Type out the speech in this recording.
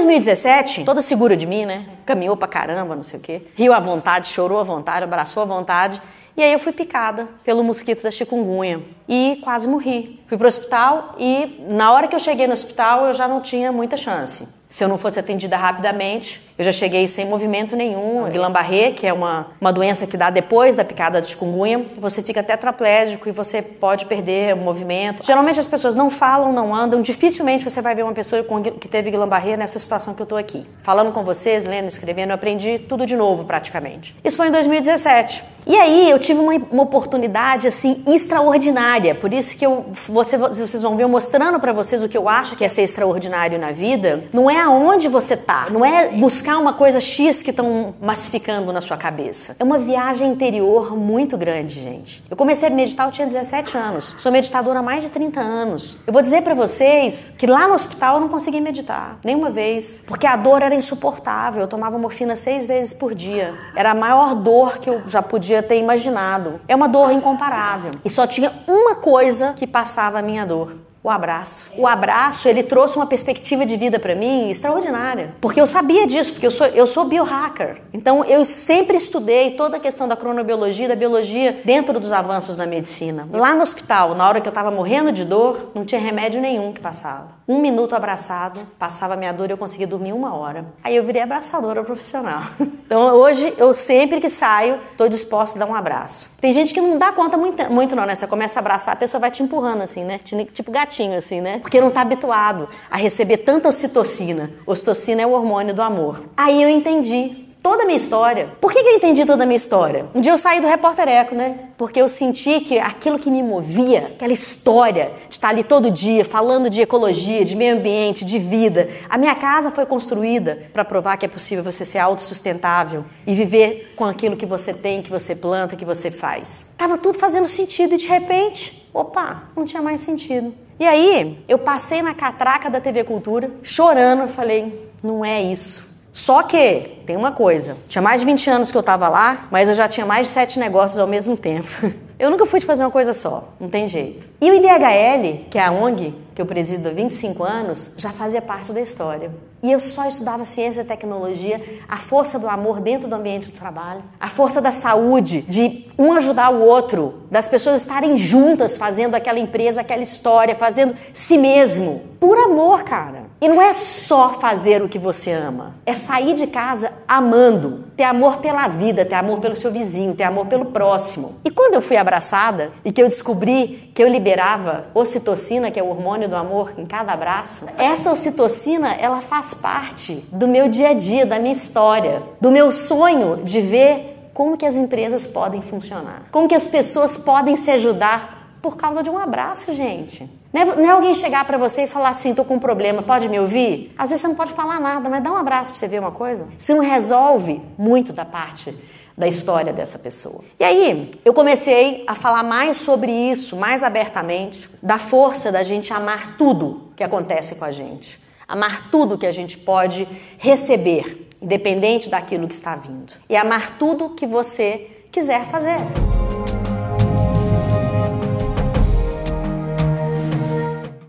2017, toda segura de mim, né? Caminhou pra caramba, não sei o quê. Riu à vontade, chorou à vontade, abraçou à vontade. E aí eu fui picada pelo mosquito da chikungunya e quase morri. Fui pro hospital e na hora que eu cheguei no hospital eu já não tinha muita chance. Se eu não fosse atendida rapidamente, eu já cheguei sem movimento nenhum. Guillain-Barré, que é uma, uma doença que dá depois da picada de chikungunya, você fica tetraplégico e você pode perder o movimento. Geralmente as pessoas não falam, não andam. Dificilmente você vai ver uma pessoa com, que teve Guillain-Barré nessa situação que eu estou aqui. Falando com vocês, lendo, escrevendo, eu aprendi tudo de novo praticamente. Isso foi em 2017. E aí eu tive uma, uma oportunidade assim extraordinária. Por isso que eu, você, vocês vão ver eu mostrando para vocês o que eu acho que é ser extraordinário na vida. Não é aonde você tá, não é buscar uma coisa X que estão massificando na sua cabeça. É uma viagem interior muito grande, gente. Eu comecei a meditar, eu tinha 17 anos. Sou meditadora há mais de 30 anos. Eu vou dizer para vocês que lá no hospital eu não consegui meditar, nenhuma vez, porque a dor era insuportável. Eu tomava morfina seis vezes por dia. Era a maior dor que eu já podia ter imaginado. É uma dor incomparável. E só tinha uma coisa que passava a minha dor o abraço. O abraço, ele trouxe uma perspectiva de vida para mim extraordinária. Porque eu sabia disso, porque eu sou, eu sou biohacker. Então eu sempre estudei toda a questão da cronobiologia, da biologia dentro dos avanços na medicina. Lá no hospital, na hora que eu estava morrendo de dor, não tinha remédio nenhum que passava. Um minuto abraçado, passava a minha dor e eu conseguia dormir uma hora. Aí eu virei abraçadora profissional. Então hoje eu sempre que saio, estou disposta a dar um abraço. Tem gente que não dá conta muito, muito não, né? Você começa a abraçar, a pessoa vai te empurrando assim, né? Tipo gatinho assim, né? Porque não está habituado a receber tanta ocitocina. Ocitocina é o hormônio do amor. Aí eu entendi toda a minha história. Por que, que eu entendi toda a minha história? Um dia eu saí do Repórter Eco, né? Porque eu senti que aquilo que me movia, aquela história de estar ali todo dia falando de ecologia, de meio ambiente, de vida. A minha casa foi construída para provar que é possível você ser autossustentável e viver com aquilo que você tem, que você planta, que você faz. Tava tudo fazendo sentido e de repente, opa, não tinha mais sentido. E aí, eu passei na catraca da TV Cultura, chorando, falei, não é isso. Só que, tem uma coisa, tinha mais de 20 anos que eu estava lá, mas eu já tinha mais de sete negócios ao mesmo tempo. Eu nunca fui de fazer uma coisa só, não tem jeito. E o IDHL, que é a ONG que eu presido há 25 anos, já fazia parte da história. E eu só estudava ciência e tecnologia, a força do amor dentro do ambiente do trabalho, a força da saúde, de um ajudar o outro, das pessoas estarem juntas fazendo aquela empresa, aquela história, fazendo si mesmo. Por amor, cara. E não é só fazer o que você ama, é sair de casa amando, ter amor pela vida, ter amor pelo seu vizinho, ter amor pelo próximo. E quando eu fui abraçada e que eu descobri que eu liberava ocitocina, que é o hormônio do amor, em cada abraço, essa ocitocina, ela faz parte do meu dia a dia, da minha história, do meu sonho de ver como que as empresas podem funcionar, como que as pessoas podem se ajudar por causa de um abraço, gente. É, não é alguém chegar para você e falar assim, tô com um problema, pode me ouvir? Às vezes você não pode falar nada, mas dá um abraço para você ver uma coisa. Você não resolve muito da parte da história dessa pessoa. E aí, eu comecei a falar mais sobre isso, mais abertamente, da força da gente amar tudo que acontece com a gente. Amar tudo que a gente pode receber, independente daquilo que está vindo. E amar tudo que você quiser fazer.